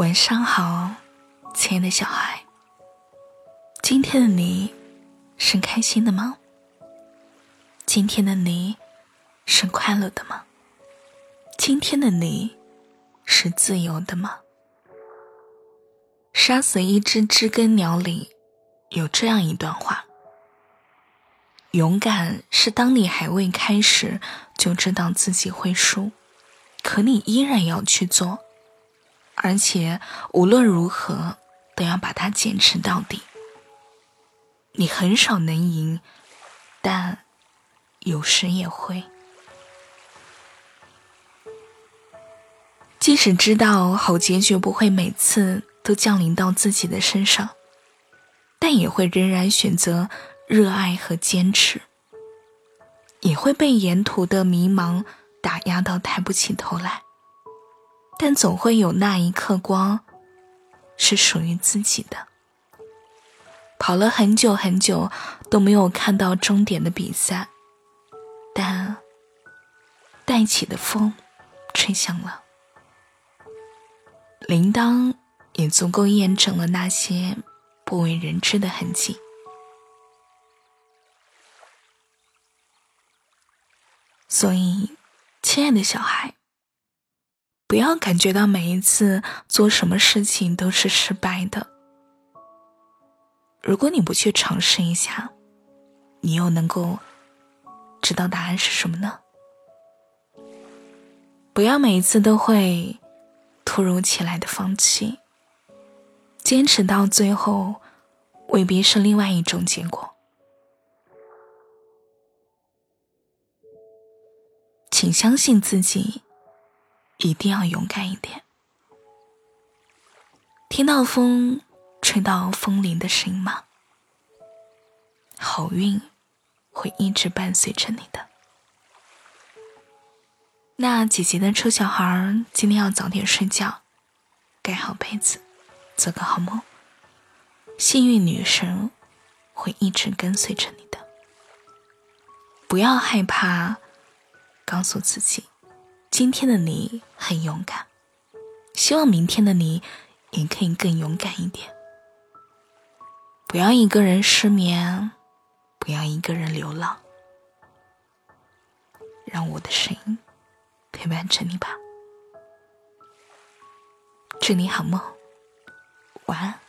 晚上好，亲爱的小孩。今天的你是开心的吗？今天的你是快乐的吗？今天的你是自由的吗？杀死一只知更鸟里有这样一段话：勇敢是当你还未开始就知道自己会输，可你依然要去做。而且无论如何都要把它坚持到底。你很少能赢，但有时也会。即使知道好结局不会每次都降临到自己的身上，但也会仍然选择热爱和坚持。也会被沿途的迷茫打压到抬不起头来。但总会有那一刻光，是属于自己的。跑了很久很久都没有看到终点的比赛，但带起的风，吹响了。铃铛也足够验证了那些不为人知的痕迹。所以，亲爱的小孩。不要感觉到每一次做什么事情都是失败的。如果你不去尝试一下，你又能够知道答案是什么呢？不要每一次都会突如其来的放弃，坚持到最后未必是另外一种结果。请相信自己。一定要勇敢一点。听到风吹到风铃的声音吗？好运会一直伴随着你的。那姐姐的臭小孩今天要早点睡觉，盖好被子，做个好梦。幸运女神会一直跟随着你的。不要害怕，告诉自己。今天的你很勇敢，希望明天的你也可以更勇敢一点。不要一个人失眠，不要一个人流浪，让我的声音陪伴着你吧。祝你好梦，晚安。